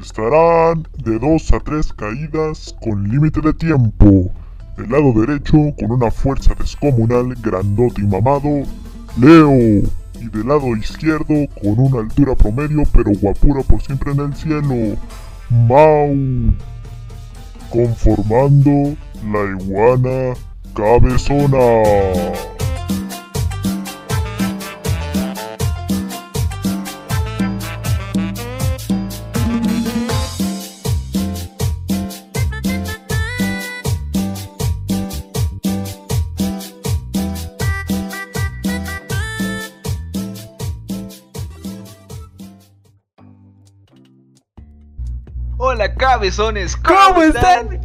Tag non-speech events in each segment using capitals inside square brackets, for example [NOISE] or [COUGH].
Estarán de 2 a 3 caídas con límite de tiempo. Del lado derecho, con una fuerza descomunal, grandote y mamado, Leo. Y del lado izquierdo, con una altura promedio, pero guapura por siempre en el cielo, Mau. Conformando la iguana cabezona. Cabezones, ¿Cómo están?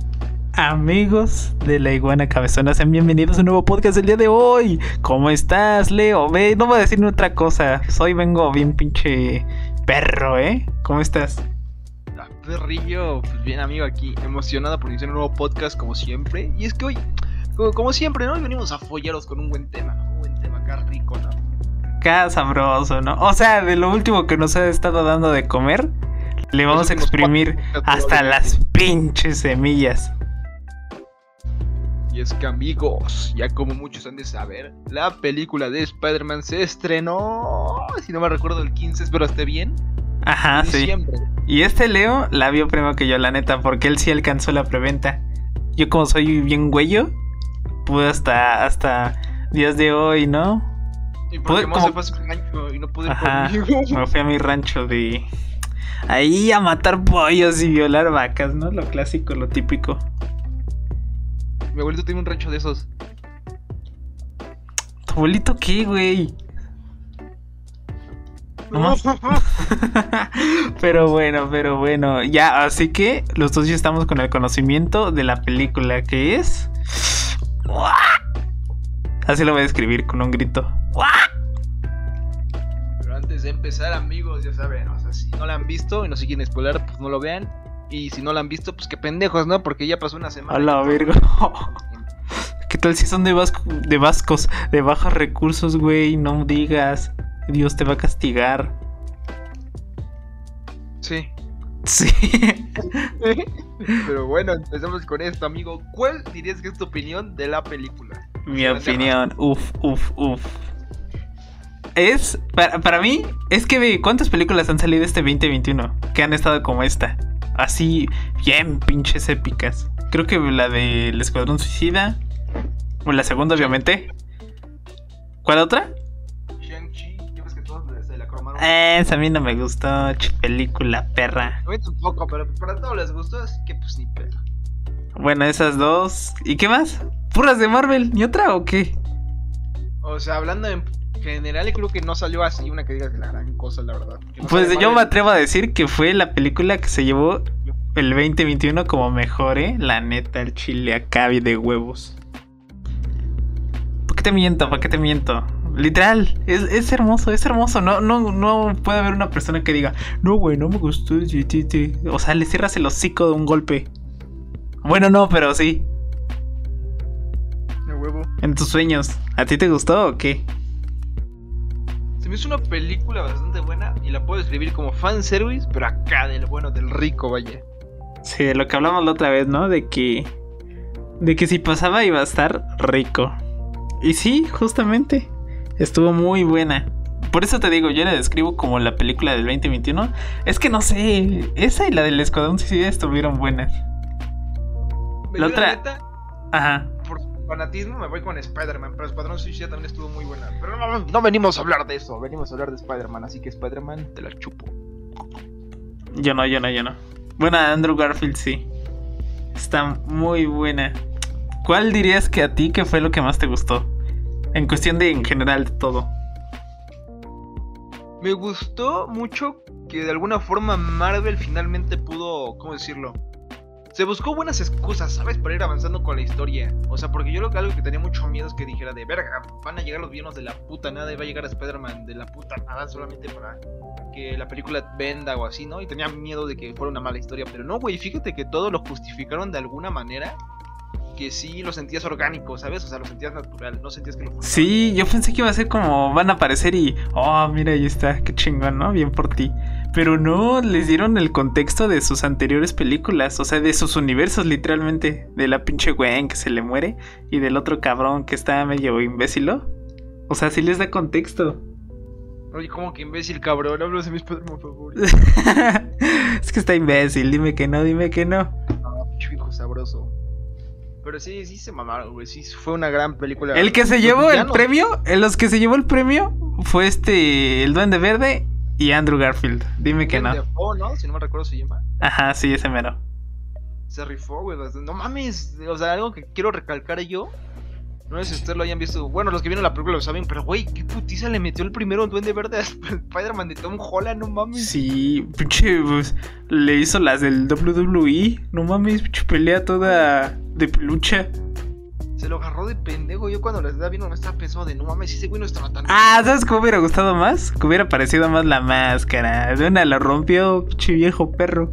Amigos de la iguana cabezona, sean bienvenidos a un nuevo podcast del día de hoy. ¿Cómo estás, Leo? Ve, no voy a decir ni otra cosa. Soy vengo bien pinche perro, ¿eh? ¿Cómo estás? Ah, Perrillo, pues bien amigo aquí, emocionado por iniciar un nuevo podcast como siempre. Y es que hoy, como, como siempre, ¿no? Hoy venimos a follaros con un buen tema, ¿no? Un buen tema acá rico, ¿no? Acá sabroso, ¿no? O sea, de lo último que nos ha estado dando de comer, le vamos a exprimir hasta las pinches semillas. Y es que amigos, ya como muchos han de saber, la película de Spider-Man se estrenó, si no me recuerdo, el 15, espero esté bien, Ajá, en sí. diciembre. Y este Leo la vio primero que yo, la neta, porque él sí alcanzó la preventa. Yo como soy bien güeyo, pude hasta, hasta días de hoy, ¿no? Y Pude porque como- se fue a su rancho y no pude ir conmigo. Me fui a mi rancho de... Ahí a matar pollos y violar vacas, ¿no? Lo clásico, lo típico. Mi abuelito tiene un rancho de esos. ¿Tu abuelito qué, güey? [LAUGHS] Pero bueno, pero bueno. Ya, así que los dos ya estamos con el conocimiento de la película que es... Así lo voy a escribir con un grito. De empezar, amigos, ya saben, o sea, si no la han visto y no se quieren spoiler, pues no lo vean. Y si no la han visto, pues qué pendejos, ¿no? Porque ya pasó una semana. Hola, Virgo. [LAUGHS] ¿Qué tal si son de, vasco, de vascos, de bajos recursos, güey? No digas. Dios te va a castigar. Sí. Sí. [LAUGHS] Pero bueno, empezamos con esto, amigo. ¿Cuál dirías que es tu opinión de la película? Mi opinión. Uf, uf, uf. Es, para, para mí, es que ve, ¿cuántas películas han salido este 2021? Que han estado como esta. Así, bien pinches épicas. Creo que la del Escuadrón Suicida. O la segunda, obviamente. ¿Cuál otra? Shang-Chi, ya ves que todos se la cromaron. Esa a mí no me gustó. película perra. A mí tampoco, pero para todos les gustó, así que pues ni pedo. Bueno, esas dos. ¿Y qué más? ¿Puras de Marvel? ¿Ni otra o qué? O sea, hablando en general, creo que no salió así una que digas la gran cosa, la verdad. No Pues yo me atrevo a decir que fue la película que se llevó el 2021 como mejor, ¿eh? La neta, el chile y de huevos. ¿Por qué te miento? ¿Para qué te miento? Literal, es, es hermoso, es hermoso. No, no, no puede haber una persona que diga, no, güey, no me gustó. sí, sí, sí". O sea, le cierras el hocico de un golpe. Bueno, no, pero sí. De huevo. En tus sueños. ¿A ti te gustó o qué? Se me hizo una película bastante buena y la puedo describir como fanservice, pero acá del bueno, del rico, vaya. Sí, de lo que hablamos la otra vez, ¿no? De que. De que si pasaba iba a estar rico. Y sí, justamente. Estuvo muy buena. Por eso te digo, yo la describo como la película del 2021. Es que no sé. Esa y la del Escuadrón Suicida estuvieron buenas. La otra- neta, Ajá. Fanatismo me voy con Spider-Man, pero Escuadrón Suicida también estuvo muy buena. Pero no, no, no venimos a hablar de eso, venimos a hablar de Spider-Man, así que Spider-Man te la chupo. Yo no, yo no, yo no. Bueno, Andrew Garfield sí. Está muy buena. ¿Cuál dirías que a ti que fue lo que más te gustó? En cuestión de en general de todo. Me gustó mucho que de alguna forma Marvel finalmente pudo, ¿cómo decirlo? Se buscó buenas excusas, ¿sabes? Para ir avanzando con la historia. O sea, porque yo lo que algo que tenía mucho miedo es que dijera de verga, van a llegar los villanos de la puta nada y va a llegar Spider-Man de la puta nada solamente para que la película venda o así, ¿no? Y tenía miedo de que fuera una mala historia, pero no, güey, fíjate que todo lo justificaron de alguna manera que sí lo sentías orgánico, ¿sabes? O sea, lo sentías natural, no sentías que lo Sí, yo pensé que iba a ser como van a aparecer y, oh, mira, ahí está, qué chingón, ¿no? Bien por ti. Pero no, les dieron el contexto de sus anteriores películas, o sea, de sus universos literalmente, de la pinche Gwen que se le muere y del otro cabrón que está medio imbécilo. O sea, sí les da contexto. Oye, como que imbécil, cabrón, hablo de mis padres favor. [LAUGHS] es que está imbécil, dime que no, dime que no. Ah, pinche hijo sabroso. Pero sí, sí se mamaron, güey. Sí, fue una gran película. El que se llevó el premio, en los que se llevó el premio fue este, el Duende Verde y Andrew Garfield. Dime que no. Defoe, ¿no? Si no me recuerdo se llama. Ajá, sí, ese mero. Se rifó, güey. No mames. O sea, algo que quiero recalcar yo. No sé si ustedes lo hayan visto. Bueno, los que vieron la película lo saben, pero güey, qué putiza le metió el primero Duende Verde a Spider-Man de Tom Holland, no mames. Sí, pinche, pues, le hizo las del WWE. No mames, pinche pelea toda de pelucha se lo agarró de pendejo. Yo cuando les estaba viendo me estaba pensando de no mames, ese güey no estaba tan. Ah, ¿sabes cómo hubiera gustado más? Que hubiera parecido más la máscara. De una la rompió, pinche viejo perro.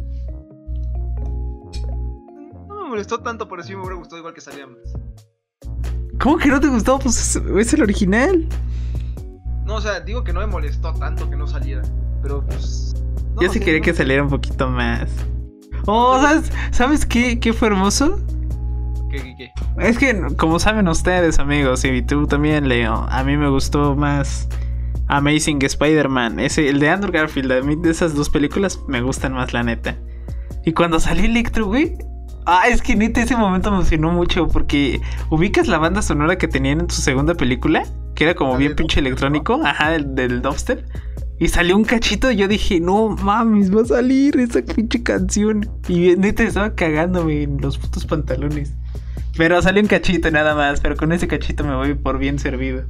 No me molestó tanto, pero sí me hubiera gustado igual que salía más. ¿Cómo que no te gustó? Pues es, el original. No, o sea, digo que no me molestó tanto que no saliera. Pero pues. Yo sí quería que saliera un poquito más. Oh, ¿sabes, ¿sabes qué, qué fue hermoso? Es que, como saben ustedes, amigos, y tú también, Leo, a mí me gustó más Amazing Spider-Man. Ese, el de Andrew Garfield, a mí de esas dos películas me gustan más, la neta. Y cuando salió Electro, güey. Ah, es que neta ese momento me emocionó mucho porque ubicas la banda sonora que tenían en su segunda película, que era como bien pinche electrónico, ajá, del, del dubstep. Y salió un cachito y yo dije, no mames, va a salir esa pinche canción. Y neta estaba cagándome en los putos pantalones. Pero salió un cachito nada más, pero con ese cachito me voy por bien servido.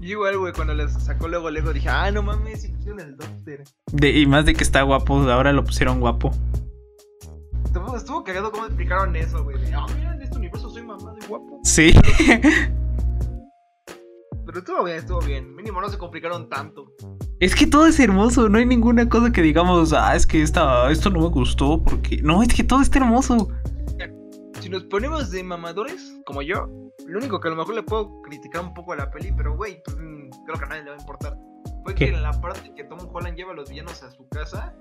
Y igual, güey, cuando les sacó luego, luego dije, ah, no mames, si pusieron el doctor. De, y más de que está guapo, ahora lo pusieron guapo. Estuvo, estuvo cagado cómo explicaron eso, güey. ah, mira, en este universo soy mamado y guapo. Sí. [LAUGHS] Pero estuvo bien, estuvo bien. Mínimo no se complicaron tanto. Es que todo es hermoso, no hay ninguna cosa que digamos, ah, es que esta, esto no me gustó, porque... No, es que todo está hermoso si nos ponemos de mamadores, como yo, lo único que a lo mejor le puedo criticar un poco a la peli, pero güey, pues mm, creo que a nadie le va a importar. Fue que en la parte que Tom Holland lleva a los villanos a su casa,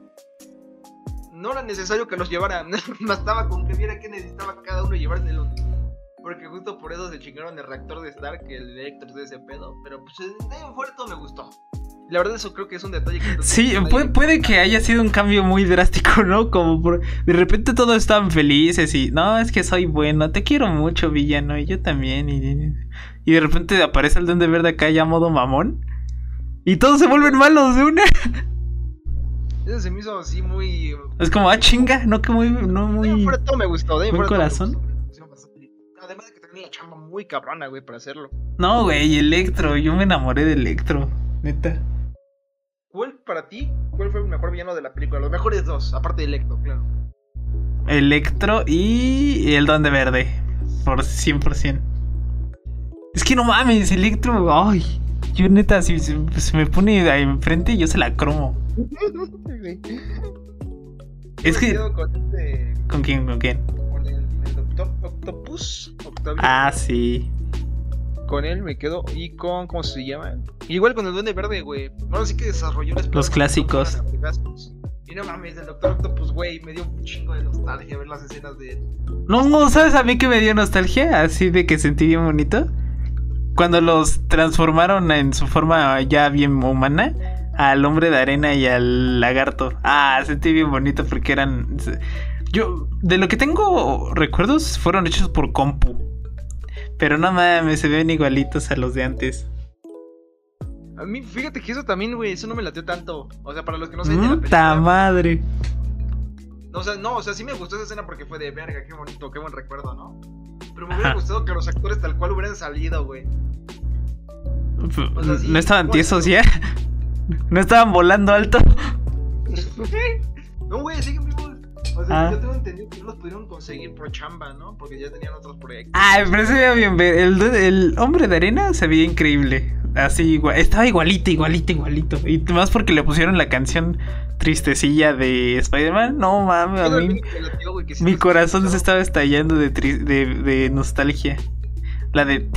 no era necesario que los llevara. [LAUGHS] Bastaba con que viera que necesitaba cada uno llevárselo. Porque justo por eso se chingaron el reactor de Stark, el Electro de ese pedo. Pero pues de fuerte todo me gustó. La verdad eso creo que es un detalle que... Sí, puede, que haya sido un cambio muy drástico, ¿no? Como por, de repente todos estaban felices y... No, es que soy bueno, te quiero mucho, villano, y yo también. Y, y de repente aparece el Duende Verde acá ya modo mamón. Y todos se vuelven malos de una. [LAUGHS] Se me hizo así muy... Es como, ah, chinga, no que muy... No muy... De todo me gustó, de corazón. Además de que tenía la chamba muy cabrona, güey, para hacerlo. No, güey, Electro, yo me enamoré de Electro, neta. ¿Cuál para ti? ¿Cuál fue el mejor villano de la película? Los mejores dos, aparte de Electro, claro. Electro y el Duende Verde. Por 100%. Es que no mames, Electro. Ay, yo neta, si, se me pone ahí enfrente, yo se la cromo. Es que. Con, este... ¿Con quién? ¿Con quién? Con el, Doctor Octopus. Ah, sí con él me quedo y con ¿cómo se llama? Igual con el Duende Verde, güey. Bueno, sí que desarrolló los clásicos. Y no mames, el Doctor Octopus, güey, me dio un chingo de nostalgia ver las escenas de él. No, no, ¿sabes a mí que me dio nostalgia? Así de que sentí bien bonito. Cuando los transformaron en su forma ya bien humana al hombre de arena y al lagarto. Ah, sentí bien bonito porque eran yo de lo que tengo recuerdos fueron hechos por compu. Pero no mames, se ven igualitos a los de antes. A mí, fíjate que eso también, güey, eso no me latió tanto. O sea, para los que no saben de la película. madre! No, o sea, no, o sea, sí me gustó esa escena porque fue de verga, qué bonito, qué buen recuerdo, ¿no? Pero me hubiera gustado que los actores tal cual hubieran salido, güey. ¿No estaban tiesos ya? [LAUGHS] ¿No estaban volando alto? [LAUGHS] no, güey, siguen vivos. O sea, Ah. yo tengo entendido que no los pudieron conseguir por chamba, ¿no? Porque ya tenían otros proyectos. Ay, pero se veía bien. ver- El, el hombre de arena se veía increíble. Así, igual, estaba igualito, igualito, igualito. Y más porque le pusieron la canción tristecilla de Spider-Man. No mames, a mí. Mi corazón se estaba estallando de, tri- de, de nostalgia. La de.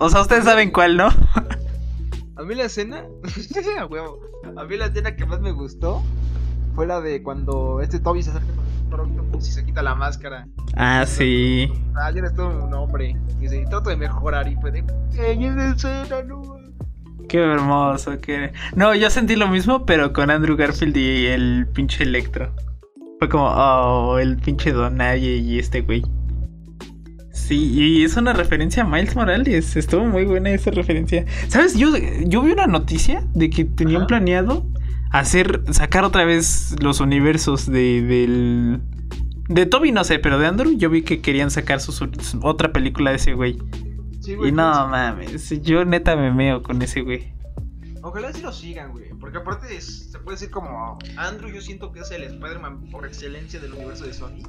O sea, ustedes saben cuál, ¿no? [LAUGHS] A mí la escena, [LAUGHS] a huevo. A mí la escena que más me gustó fue la de cuando este Toby se acerca con el Octopus y se quita la máscara. Ah, sí. Ah, ya eres todo un hombre. Y dice, trato de mejorar. Y fue de, ¡Ey, esa escena, no! Qué hermoso. Qué... No, yo sentí lo mismo, pero con Andrew Garfield y el pinche Electro. Fue como, oh, el pinche Donaye y este güey. Sí, y es una referencia a Miles Morales. Estuvo muy buena esa referencia. ¿Sabes? Yo, yo vi una noticia de que tenían Ajá. planeado hacer, sacar otra vez los universos de, del... De Toby no sé, pero de Andrew yo vi que querían sacar su, su- otra película de ese güey. Sí, Y no pues, mames, yo neta me meo con ese güey. Ojalá sí lo sigan, güey. Porque aparte es- se puede decir como Andrew, yo siento que es el Spider-Man por excelencia del universo de Sony.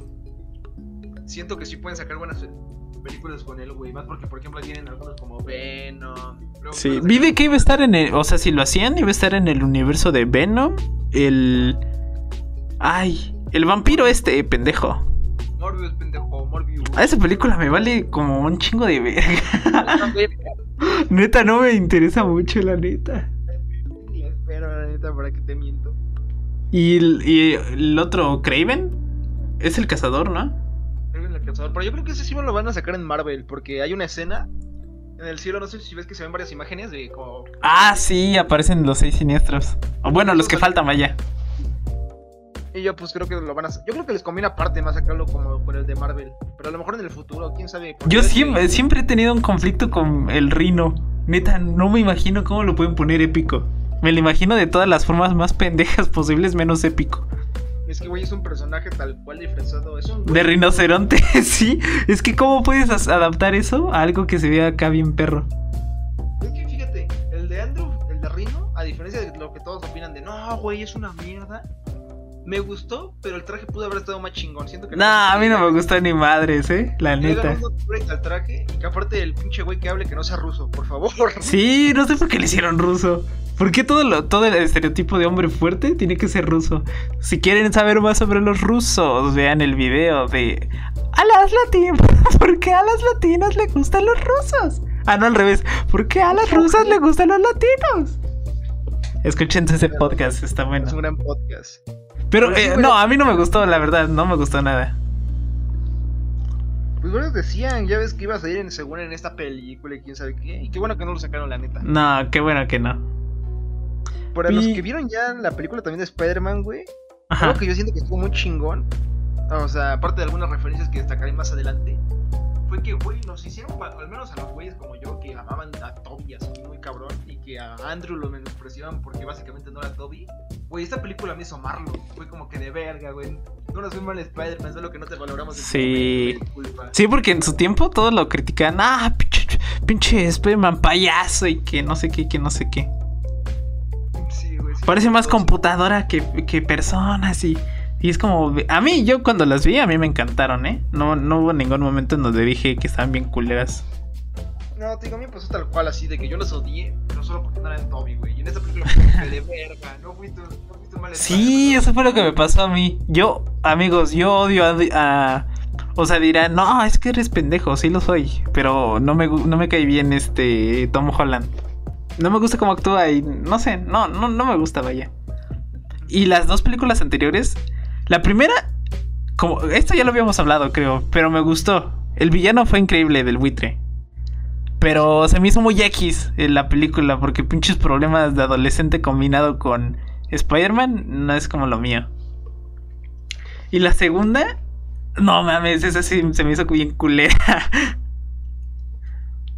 Siento que sí pueden sacar buenas películas con él, güey. Más porque, por ejemplo, tienen algunos como Venom. luego Sí, vi de que iba a estar en el. O sea, si lo hacían, iba a estar en el universo de Venom. El. Ay, el vampiro este, pendejo. Morbius, pendejo, Morbius. A esa película me vale como un chingo de verga. [LAUGHS] Neta, no me interesa mucho, la neta. espero, la neta, para que te miento. Y el, y el otro, Craven, es el cazador, ¿no? Pero yo creo que ese sí me lo van a sacar en Marvel. Porque hay una escena en el cielo. No sé si ves que se ven varias imágenes de como. Ah, sí, aparecen los seis siniestros. O bueno, los que faltan, vaya. Y yo, pues creo que lo van a. Yo creo que les conviene aparte más sacarlo como con el de Marvel. Pero a lo mejor en el futuro, quién sabe. Yo ves que- siempre, siempre he tenido un conflicto con el Rino. Neta, no me imagino cómo lo pueden poner épico. Me lo imagino de todas las formas más pendejas [LAUGHS] posibles, menos épico. Es que, güey, es un personaje tal cual disfrazado. Es un. De rinoceronte, [LAUGHS] sí. Es que, ¿cómo puedes adaptar eso a algo que se vea acá bien perro? Es que fíjate, el de Andrew, el de Rino, a diferencia de lo que todos opinan de no, güey, es una mierda. Me gustó, pero el traje pudo haber estado más chingón. Siento que Nah, a mí no me gusta ni madres, eh. La Le neta. al traje y que aparte el pinche güey que hable que no sea ruso, por favor. Sí, no sé por qué le hicieron ruso. ¿Por qué todo, lo, todo el estereotipo de hombre fuerte tiene que ser ruso? Si quieren saber más sobre los rusos, vean el video de a las latinas. [LAUGHS] ¿Por qué a las latinas le gustan los rusos? Ah, no, al revés. ¿Por qué a las rusas le gustan los latinos? Escuchen ese podcast, está Es un bueno. gran podcast. Pero eh, no, a mí no me gustó, la verdad, no me gustó nada. Pues varios decían, ya ves que iba a salir en, según en esta película y quién sabe qué. Y qué bueno que no lo sacaron, la neta. No, qué bueno que no. Para los que vieron ya la película también de Spider-Man, güey, algo que yo siento que estuvo muy chingón, o sea, aparte de algunas referencias que destacaré más adelante, fue que, güey, nos hicieron, al menos a los güeyes como yo, que amaban a Toby así muy cabrón, y que a Andrew lo menospreciaban porque básicamente no era Toby. Güey, esta película me hizo amarlo, fue como que de verga, güey. No nos fue mal Spider-Man, solo que no te valoramos en Sí. momento. Sí, porque en su tiempo todos lo criticaban. Ah, pinche, pinche Spider-Man payaso y que no sé qué, que no sé qué. Parece más computadora que, que personas y, y es como... A mí, yo cuando las vi, a mí me encantaron, ¿eh? No, no hubo ningún momento en donde dije que estaban bien culeras. No, te digo, a mí me pasó tal cual así, de que yo los odié, pero solo porque no eran Toby, güey. Y en esta película que de verga, no fuiste, no fuiste mal Sí, eso fue lo que me pasó a mí. Yo, amigos, yo odio a... a- o sea, dirán, no, es que eres pendejo, sí lo soy. Pero no me, no me cae bien este Tom Holland. No me gusta cómo actúa y no sé, no, no, no me gusta, vaya. Y las dos películas anteriores, la primera, como esto ya lo habíamos hablado, creo, pero me gustó. El villano fue increíble del buitre. Pero se me hizo muy X en la película porque pinches problemas de adolescente combinado con Spider-Man no es como lo mío. Y la segunda, no mames, esa sí se me hizo bien culera. [LAUGHS]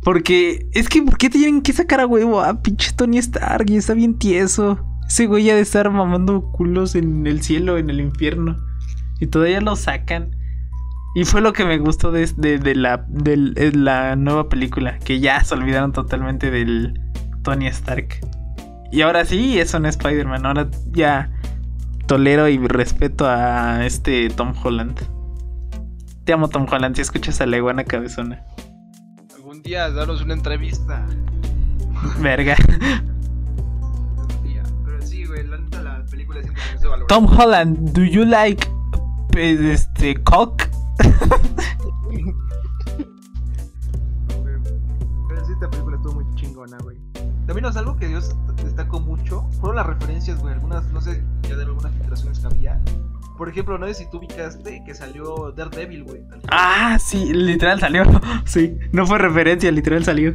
Porque es que, ¿por qué tienen que sacar a huevo a pinche Tony Stark? Y está bien tieso. Ese güey ya de estar mamando culos en el cielo, en el infierno. Y todavía lo sacan. Y fue lo que me gustó de, de- de la, del- de la nueva película. Que ya se olvidaron totalmente del Tony Stark. Y ahora sí, es un Spider-Man. Ahora ya tolero y respeto a este Tom Holland. Te amo, Tom Holland, si escuchas a la iguana cabezona. Algún día daros una entrevista. Verga. Día. Pero sí, güey, la neta la película siempre se valor. Tom Holland, do you like pues, este cock? Pero sí, esta película estuvo muy chingona, güey. También es algo que Dios destacó mucho. Fueron las referencias, güey. Algunas, no sé, ya de algunas filtraciones que había. Por ejemplo, no sé si tú ubicaste que salió Daredevil, güey. Ah, sí, literal salió. [LAUGHS] Sí, no fue referencia, literal salió.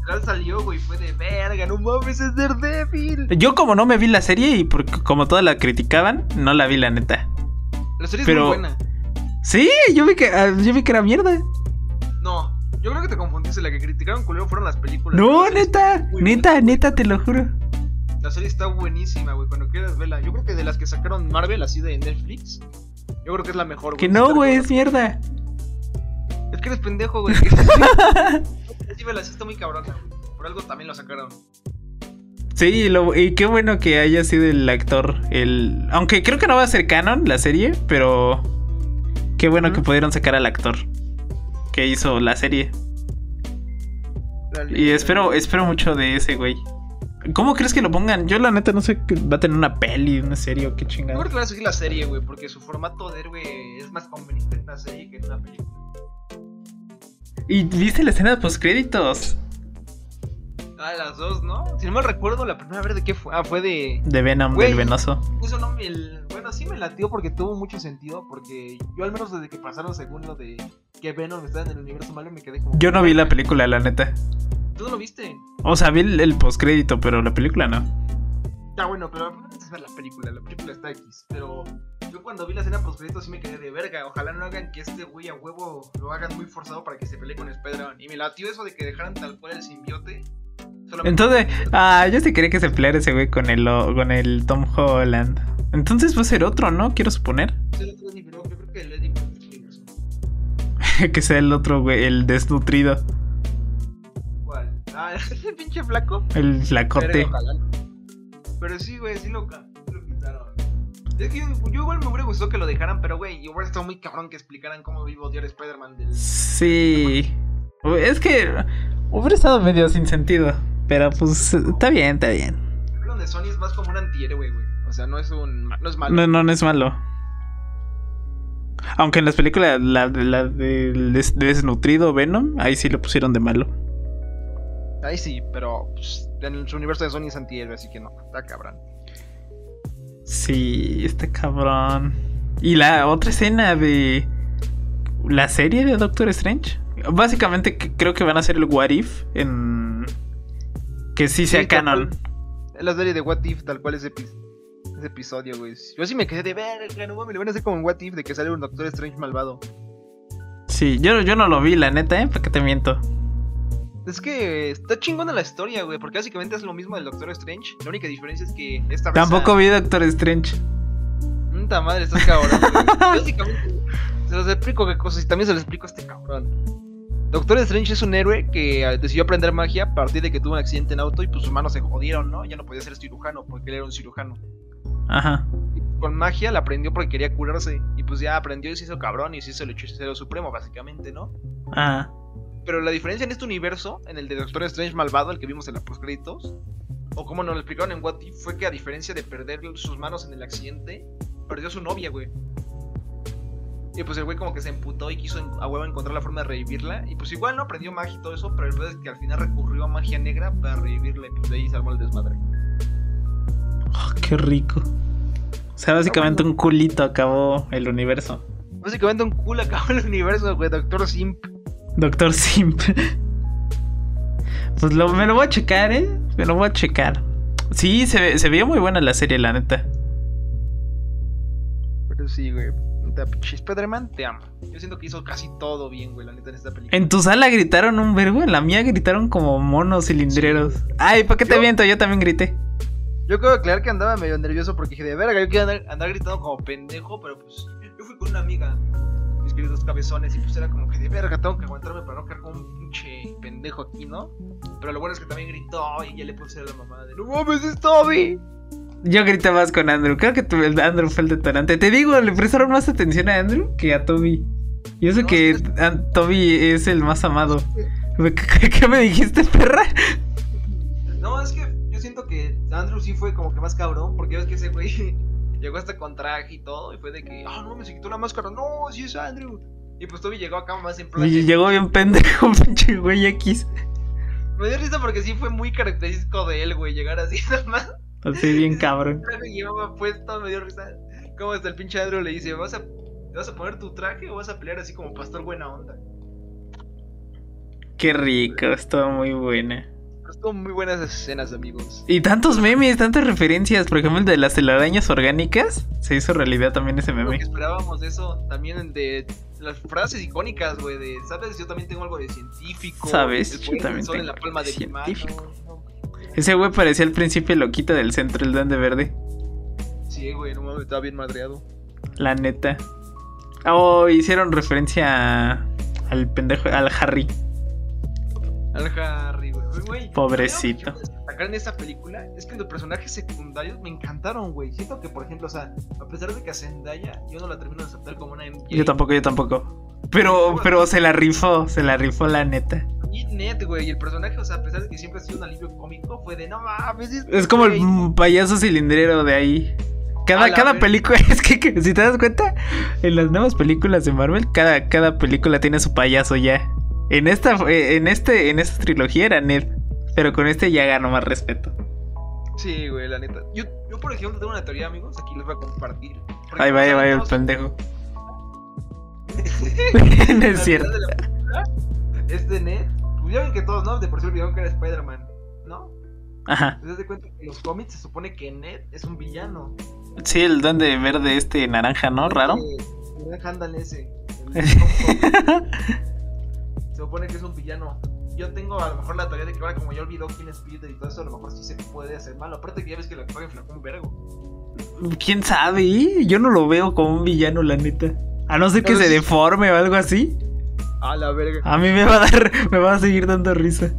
Literal salió, güey. Fue de verga, no mames, es Daredevil. Yo como no me vi la serie y porque como todas la criticaban, no la vi la neta. La serie Pero- es muy buena. Sí, yo vi que ah, yo vi que era mierda. No, yo creo que te confundiste. La que criticaron culero fueron las películas. No, neta, neta, buena. neta, te lo juro. La serie está buenísima, güey. Cuando quieras verla. Yo creo que de las que sacaron Marvel así de Netflix, yo creo que es la mejor, güey. Que no, güey, es mierda. Es que eres pendejo, güey. [LAUGHS] sí, vela, sí está muy cabrona, güey. Por algo también lo sacaron. Sí, y lo- y qué bueno que haya sido el actor. El, aunque creo que no va a ser canon la serie, pero qué bueno que pudieron sacar al actor que hizo la serie. Y espero, espero mucho de ese güey. ¿Cómo crees que lo pongan? Yo la neta no sé que va a tener una peli, una serie o qué Yo chingada. creo que van a seguir la serie, güey, porque su formato de héroe es más conveniente en una serie que en una película. Y viste la escena de postcréditos Ah, las dos, ¿no? Si no me recuerdo, la primera vez de qué fue. Ah, fue de. de Venom, Güey. del venoso. Eso no me. el- Bueno, sí me latió porque tuvo mucho sentido. Porque yo, al menos desde que pasaron según lo de que Venom estaba en el universo malo, me quedé como. Yo no vi la película, la neta. ¿Tú no lo viste? O sea, vi el, el postcrédito, pero la película no. Está bueno, pero no necesitas ver la película. La película está X. Pero yo cuando vi la escena post sí me quedé de verga. Ojalá no hagan que este güey a huevo lo hagan muy forzado para que se pelee con Spider-Man. Y me latió eso de que dejaran tal cual el simbiote. Entonces, ah, yo sí quería que se peleara ese güey con el, con el Tom Holland. Entonces va a ser otro, ¿no? Quiero suponer. Yo creo que el Eddie. [LAUGHS] que sea el otro güey, el desnutrido, ¿Cuál? Ah, [LAUGHS] ese pinche flaco. el flacote. Pero sí, güey, sí lo, lo quitaron. Es que yo, yo igual me hubiera gustado que lo dejaran, pero güey, yo hubiera estado muy cabrón que explicaran cómo vivo odiar Spider-Man del. Sí. Es que hubiera estado medio sin sentido. Pero pues está bien, está bien. El Sony es más como un antihéroe, güey. O sea, no es un. No es malo. No, no, no es malo. Aunque en las películas, la, la del des- desnutrido Venom, ahí sí lo pusieron de malo. Ahí sí, pero pues, en su universo de Sony es antihéroe, así que no, está cabrón. Sí, está cabrón. Y la otra escena de la serie de Doctor Strange. Básicamente creo que van a hacer el What If en... Que sí sea Sí, canon. Es la serie de What If, tal cual ese, epi- ese episodio, güey. Yo sí me quedé de verga, no mames, le van a hacer como en What If de que sale un Doctor Strange malvado. Sí, yo, yo no lo vi, la neta, ¿eh? ¿Para qué te miento? Es que está chingona la historia, güey, porque básicamente es lo mismo del Doctor Strange. La única diferencia es que esta vez. Tampoco vi Doctor Strange. Puta madre, estás cabrón. [LAUGHS] básicamente, se los explico qué cosas y también se los explico a este cabrón. Doctor Strange es un héroe que eh, decidió aprender magia a partir de que tuvo un accidente en auto y pues sus manos se jodieron, ¿no? Ya no podía ser cirujano porque él era un cirujano. Ajá. Con magia la aprendió porque quería curarse. Y pues ya aprendió y se hizo cabrón y se hizo el hechicero supremo, básicamente, ¿no? Ajá. Pero la diferencia en este universo, en el de Doctor Strange malvado, el que vimos en los postcréditos, o como nos lo explicaron en What If, fue que a diferencia de perder sus manos en el accidente, perdió a su novia, güey. Y pues el güey como que se emputó y quiso a huevo encontrar la forma de revivirla. Y pues igual no aprendió magia y todo eso, pero el verdad es que al final recurrió a magia negra para revivirla y pues de ahí se armó el desmadre. Oh, qué rico. O sea, básicamente un culito acabó el universo. Básicamente un culo acabó el universo, güey, Doctor Simp. Doctor Simp. Pues lo- me lo voy a checar, ¿eh? Me lo voy a checar. Sí, se, se veía muy buena la serie, la neta. Pero sí, güey. Spider-Man, te amo. Yo siento que hizo casi todo bien, güey, la neta, en esta película. En tu sala gritaron un verbo, en la mía gritaron como monos cilindreros. Ay, ¿para qué te ¿Yo? miento? Yo también grité. Yo quiero aclarar que andaba medio nervioso porque dije, de verga, yo quiero andar, andar gritando como pendejo, pero pues yo fui con una amiga. Mis aquellos dos cabezones y pues era como que de verga, tengo que aguantarme para no caer con un pinche pendejo aquí, ¿no? Pero lo bueno es que también gritó y ya le puse a la mamá de, no mames, es Toby. Yo grité más con Andrew. Creo que tu- Andrew fue el detonante. Te digo, le prestaron más atención a Andrew que a Toby. Yo sé No, que es Toby es el más amado. ¿Qué, me dijiste, perra? No, es que que Andrew sí fue como que más cabrón, porque ves que ese güey [LAUGHS] llegó hasta con traje y todo, y fue de que, ah, no, me se quitó la máscara, no, sí es Andrew. Y pues Toby llegó acá más en plan. Y llegó bien pendejo, [LAUGHS] pinche güey X. Me dio risa porque sí fue muy característico de él, güey, llegar así [LAUGHS] nada más. Así bien cabrón. Traje llevaba puesto, me dio risa. Como hasta el pinche Andrew le dice, ¿vas a, ¿te vas a poner tu traje o vas a pelear así como pastor buena onda? Qué rico, estuvo muy buena. Pero estuvo muy buenas escenas, amigos. Y tantos memes, tantas referencias. Por ejemplo, el de las telarañas orgánicas. Se hizo realidad también ese Lo que meme. esperábamos de eso, también de las frases icónicas, güey, de, ¿sabes? Yo también tengo algo de científico. ¿Sabes? El Yo también sol en tengo la palma de mi mano. científico. No, Ese güey parecía al principio el loquito del centro, el duende verde. Sí, güey, no mames, estaba bien madreado. La neta. Oh, hicieron referencia a- al pendejo, al Harry. Al Harry, güey. Pobrecito. destacar en esta película es que los personajes secundarios me encantaron, güey. Siento que, por ejemplo, o sea, a pesar de que a Zendaya yo no la termino de aceptar como una MJ. Yo tampoco, yo tampoco. Pero, pero se la rifó, se la rifó la neta. Y net, güey. El personaje, o sea, a pesar de que siempre ha sido un alivio cómico, fue de no mames. Es como el güey". mm, payaso cilindrero de ahí. Cada, cada película, [LAUGHS] es que, que si te das cuenta, en las nuevas películas de Marvel, cada, cada película tiene su payaso ya. En esta, eh, en este, en esta trilogía era Ned. Pero con este ya ganó más respeto. Sí, güey, la neta. Yo, yo, por ejemplo, tengo una teoría, amigos. Aquí les voy a compartir. Por Ahí va, ahí ¿saben va el pendejo. [LAUGHS] [LAUGHS] no es cierto. de la película Es de Ned. Pues ya ven que todos, ¿no? De por sí olvidaron que era Spider-Man, ¿no? Ajá. Te das de cuenta que en los cómics se supone que Ned es un villano. Sí, el duende verde este naranja, ¿no? Raro. Eh, Handal ese. el. [LAUGHS] se supone que es un villano. Yo tengo a lo mejor la teoría de que ahora como ya olvidó quién es Peter y todo eso, a lo mejor sí se puede hacer malo. Aparte que ya ves que el actor enflacó un vergo. ¿Quién sabe? Yo no lo veo como un villano, la neta. A no ser que se sí. deforme o algo así. A la verga. A mí me va a dar, [LAUGHS] me va a seguir dando risa.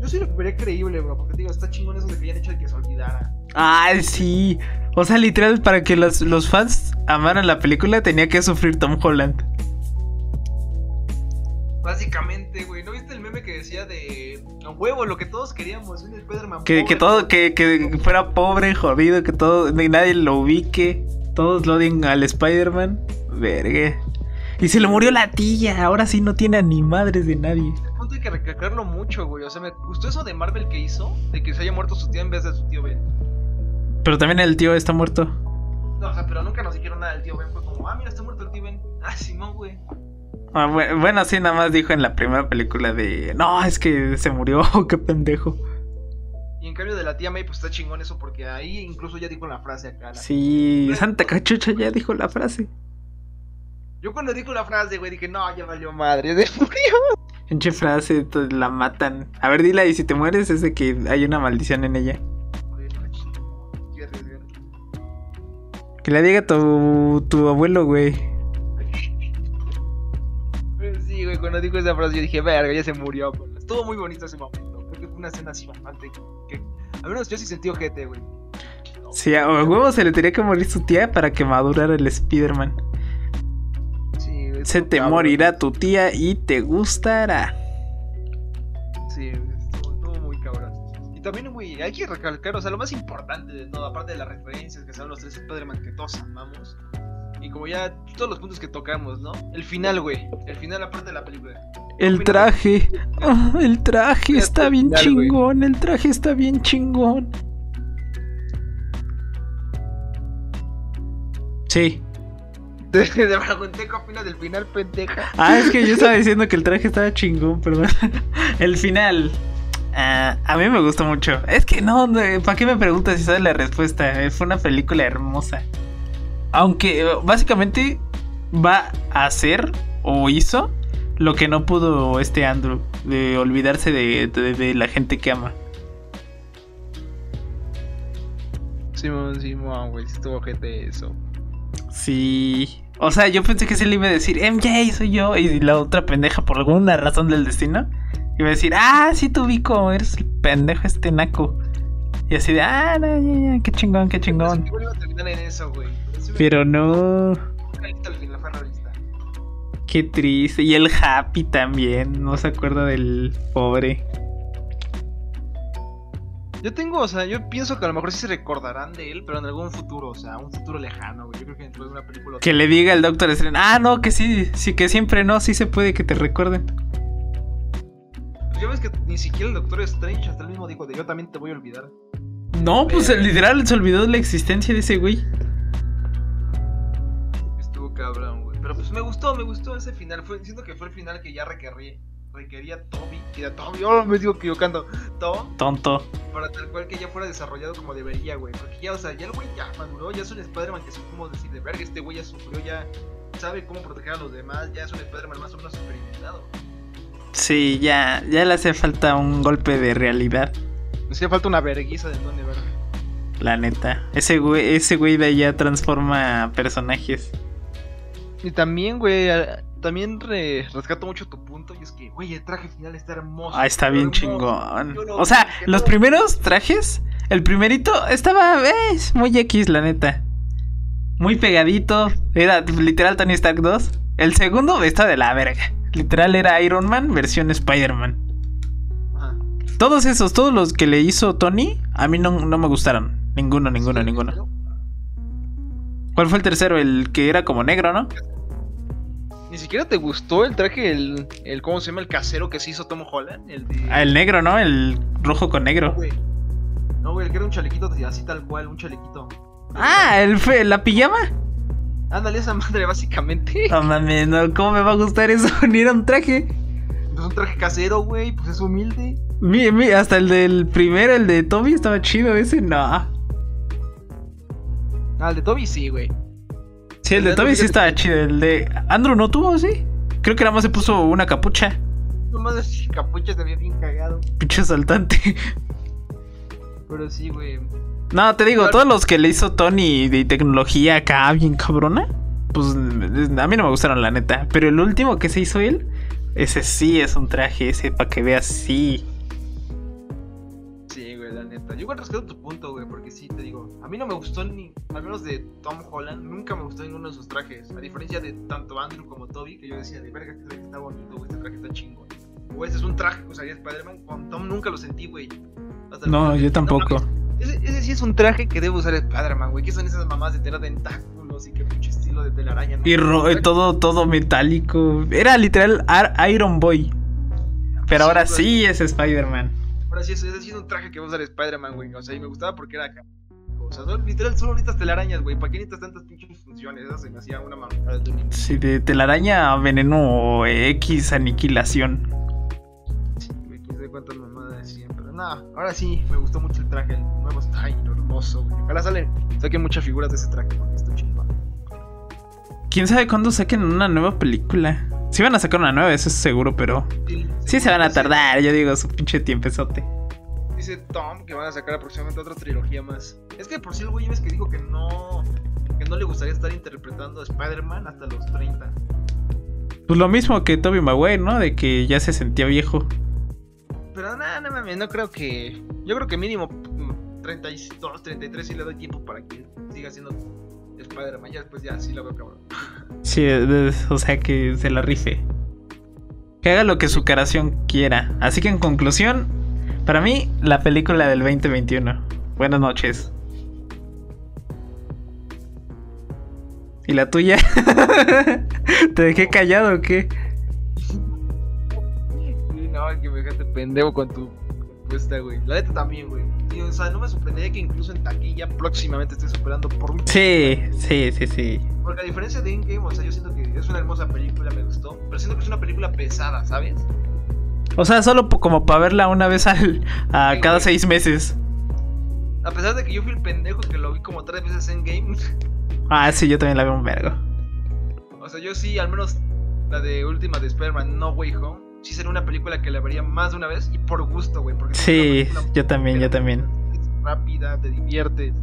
Yo sí lo vería creíble, bro, porque te digo, está chingón eso de que hayan hecho de que se olvidara. Ay, sí. O sea, literal, para que los, los fans amaran la película tenía que sufrir Tom Holland. Básicamente, güey, ¿no viste el meme que decía de a huevo lo que todos queríamos, un Spider-Man Que, pobre, que todo, que, que fuera pobre, jodido, que todo, ni nadie lo ubique. Todos lo odien al Spider-Man. Verga. Y se le murió la tía. Ahora sí no tiene a ni madres de nadie. Este punto hay que recalcarlo mucho, güey. O sea, me gustó eso de Marvel que hizo, de que se haya muerto su tío en vez de su tío Ben. Pero también el tío está muerto. No, o sea, pero nunca nos dijeron nada del tío Ben. Fue como, ah, mira, está muerto el tío Ben. Ah, Simón, güey. Ah, bu- bueno, sí, nada más dijo en la primera película de. No, es que se murió, [LAUGHS] qué pendejo. Y en cambio de la tía May, pues está chingón eso, porque ahí incluso ya dijo la frase acá. la- Sí, Santa Cachucha ya dijo la frase. Yo cuando dijo la frase, güey, dije, no, ya valió madre, [LAUGHS] se murió. Pinche frase, la matan. A ver, dila, y si te mueres es de que hay una maldición en ella. Que la diga tu, tu abuelo, güey. Güey, cuando dijo esa frase yo dije, verga, ya se murió. pero Estuvo muy bonito ese momento. Creo que fue una escena así bastante. Que, al menos yo sí sentí ojete, güey. Sí, a huevo se le tenía que morir su tía para que madurara el Spider-Man. Sí, güey, Se te cabrón. morirá tu tía y te gustará. Sí, estuvo, estuvo muy cabrón. Y también, güey, hay que recalcar, o sea, lo más importante de todo, aparte de las referencias que son los tres Spider-Man que todos amamos. Y como ya todos los puntos que tocamos, ¿no? El final, güey. El final, aparte de la película. El traje. Ah, el traje está bien final, chingón. El traje está bien chingón. Sí. [LAUGHS] Te, te pregunté qué opinas del final, pendeja. Ah, es que yo estaba [LAUGHS] diciendo que el traje estaba chingón, perdón. [LAUGHS] El final. ah, a mí me gustó mucho. Es que no, ¿para qué me preguntas si sabes la respuesta? Eh, Fue una película hermosa. Aunque eh, básicamente va a hacer o hizo lo que no pudo este Andrew, de olvidarse de, de- de la gente que ama. Simón, Simón, güey, sí estuvo gente eso. Sí. O sea, yo pensé que se le iba a decir, MJ, soy yo. Y la otra pendeja, por alguna razón del destino, iba a decir, ah, sí, tú ubico, eres el pendejo este naco. Y así de, ah, no, ya, ya, qué chingón, qué chingón. Igual iba a terminar en eso, güey. Pero no, Realista al final, fue realista. qué triste. Y el Happy también, no se acuerda del pobre. Yo tengo, o sea, yo pienso que a lo mejor sí se recordarán de él, pero en algún futuro, o sea, un futuro lejano, güey. Yo creo que dentro de una película. Que le diga el Doctor Strange, ah, no, que sí, sí, que siempre no, sí se puede que te recuerden. Pues ya ves que ni siquiera el Doctor Strange hasta el mismo dijo de yo también te voy a olvidar. No, pues Pero- literal se olvidó de la existencia de ese güey. Me gustó, me gustó ese final. Fue, siento que fue el final que ya requería, requería Toby. Y a Toby, oh, me digo equivocando. Tom, Tonto. para tal cual que ya fuera desarrollado como debería, güey. Porque ya, o sea, ya el güey ya maduró, ya es un Spider-Man que supo decir de verga, este güey ya sufrió, ya sabe cómo proteger a los demás, ya es un Spider-Man más o menos experimentado. Sí, ya, ya le hace falta un golpe de realidad. Me hacía falta una verguiza de donde verga. La neta. Ese güey, ese güey de allá transforma personajes. Y también, güey, también re- rescato mucho tu punto. Y es que, güey, el traje final está hermoso. Ah, está bien hermoso. chingón. Lo O sea, los no- primeros trajes, el primerito estaba eh, muy X, la neta. Muy pegadito. Era literal Tony Stark 2. El segundo está de la verga. Literal era Iron Man versión Spider-Man. Todos esos, todos los que le hizo Tony, a mí no, no me gustaron. Ninguno, ninguno, Sí, ninguno. ¿Cuál fue el tercero? El que era como negro, ¿no? Ni siquiera te gustó el traje, el, el ¿cómo se llama? El casero que se hizo Tom Holland. El de. Ah, el negro, ¿no? El rojo con negro. güey. No, güey, el que era un chalequito así tal cual, un chalequito. Ah, el fe- la pijama. Ándale, esa madre, básicamente. [LAUGHS] No mames, no, ¿cómo me va a gustar eso? [LAUGHS] Ni era un traje. Pues un traje casero, güey, pues es humilde. Mi, mi- hasta el del primero, el de Toby, estaba chido. Ese no. Ah, el de Toby sí, güey. Sí, el de El de Toby sí estaba chido. El de Andrew no tuvo, sí. Creo que nada más se puso una capucha. Nomás así, [LAUGHS] capucha se había bien cagado. Pinche saltante. Pero sí, güey. No, te digo, todos los que le hizo Tony de tecnología acá bien cabrona, pues a mí no me gustaron la neta. Pero el último que se hizo él, ese sí es un traje, ese para que veas. Sí, igual respeto tu punto, güey, porque sí, te digo. A mí no me gustó ni, al menos de Tom Holland, nunca me gustó ninguno de sus trajes. A diferencia de tanto Andrew como Toby, que yo decía, de verga, este traje está bonito, güey, este traje está chingón. O este es un traje que usaría Spider-Man. Con Tom nunca lo sentí, güey. No, yo tampoco. ese, ese sí es un traje que debe usar Spider-Man, güey. ¿Qué son esas mamás de tener tentáculos y qué pinche estilo de telaraña? ¿no? Y ro- todo, todo metálico. Era literal Ar- Iron Boy. Pero ahora sí es Spider-Man. Ahora sí, ese sí es un traje que va a usar Spider-Man, güey. O sea, y me gustaba porque era acá. O sea, no, literal, solo necesitas telarañas, güey. ¿Para qué necesitas tantas pinches funciones? Eso se me hacía una mamada de un Sí, de telaraña a veneno X aniquilación. Sí, güey, quién sabe cuántas mamadas decían. Pero nada, ahora sí, me gustó mucho el traje. El nuevo está hermoso, güey. Ojalá salen, saquen muchas figuras de ese traje porque está chingón. ¿Quién sabe cuándo saquen una nueva película? Sí van a sacar una nueva, eso es seguro, pero... Sí se van a tardar, yo digo, su pinche tiempezote. Dice Tom que van a sacar aproximadamente otra trilogía más. Es que por si el güey ves que dijo que no. Que no le gustaría estar interpretando a Spider-Man hasta los 30. Pues lo mismo que Toby Maguire, ¿no? De que ya se sentía viejo. Pero nada, no mames, no creo que. Yo creo que mínimo mm, 32, 33 sí le doy tiempo para que siga siendo Spider-Man. Ya después ya sí lo veo cabrón. Sí, de- o sea, que se la rife. Que haga lo que su caración quiera. Así que en conclusión, para mí, la película del 2021. Buenas noches. ¿Y la tuya? [LAUGHS] ¿Te dejé callado o qué? Sí, no, es que me dejaste pendejo con tu güey. La neta también, güey. O sea, no me sorprendería que incluso en taquilla próximamente esté superando por un Sí, sí, sí, sí. Porque a diferencia de Endgame, o sea, yo siento que es una hermosa película, me gustó. Pero siento que es una película pesada, ¿sabes? O sea, solo como para verla una vez al, a Sí, cada güey. seis meses. A pesar de que yo fui el pendejo que lo vi como tres veces en Game. [LAUGHS] Ah, sí, yo también la veo un vergo. o sea, yo sí, al menos la de última de Spider-Man, No Way Home. Sí sería una película que la vería más de una vez y por gusto, güey. porque Sí, yo también, yo también. Es rápida, te diviertes.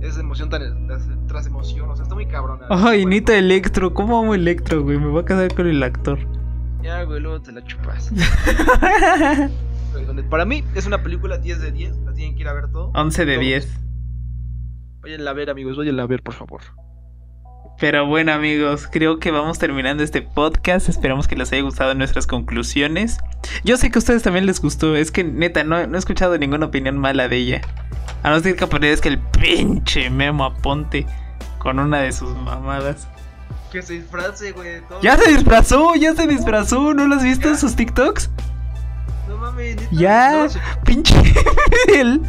es emoción tan, tras emoción, o sea, está muy cabrona. Ay, Nita Electro, ¿cómo amo Electro, güey? Me voy a casar con el actor. Ya, güey, luego te la chupas. [LAUGHS] Para mí es una película 10 de 10, la tienen que ir a ver todo. 11 de 10. Vayan a ver, amigos, vayan a ver, por favor. Pero bueno amigos, creo que vamos terminando este podcast. Esperamos que les haya gustado nuestras conclusiones. Yo sé que a ustedes también les gustó. Es que neta, no, he escuchado ninguna opinión mala de ella. A no ser que es que el pinche Memo aponte con una de sus mamadas. Que se disfrace, güey. Ya se disfrazó, ya se disfrazó. ¿No lo has visto en sus TikToks? No mames, Ya, pinche. [LAUGHS] El,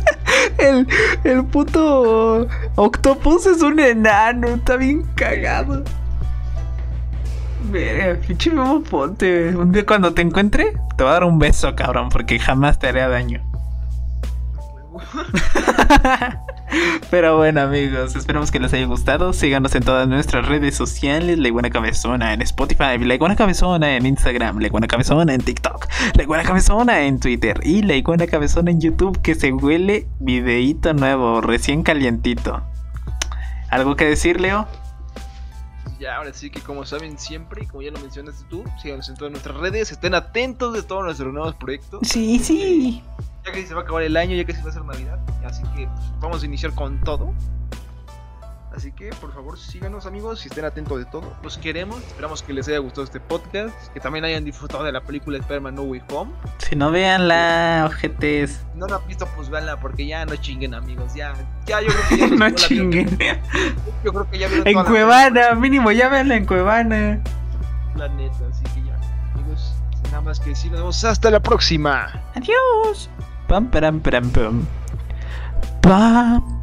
el, el puto Octopus es un enano, está bien cagado. Verga, pinche Memo Ponte. Un día cuando te encuentre, te voy a dar un beso, cabrón, porque jamás te haré daño. [LAUGHS] Pero bueno amigos, esperamos que les haya gustado. Síganos en todas nuestras redes sociales. La Iguana Cabezona en Spotify, La Iguana Cabezona en Instagram, La Iguana Cabezona en TikTok, La Iguana Cabezona en Twitter y La Iguana Cabezona en YouTube que se huele videíto nuevo, recién calientito. ¿Algo que decir, Leo? Ya, ahora sí que como saben siempre, como ya lo mencionaste tú, síganos en todas nuestras redes, estén atentos de todos nuestros nuevos proyectos. Sí, sí ya que se va a acabar el año, ya que se va a hacer Navidad. Así que pues, vamos a iniciar con todo. Así que por favor síganos amigos y estén atentos de todo. Los queremos. Esperamos que les haya gustado este podcast. Que también hayan disfrutado de la película Spider-Man No Way Home. Si no veanla, ojetes. No la han visto, pues veanla porque ya no chinguen amigos. Ya, ya yo creo que ya [LAUGHS] No chinguen. Yo creo que ya vieron En Cuevana, mínimo ya veanla en Cuevana. La neta, así que ya. Amigos, nada más que decir, nos vemos hasta la próxima. Adiós. Pam, pam, pam, pam. Pam.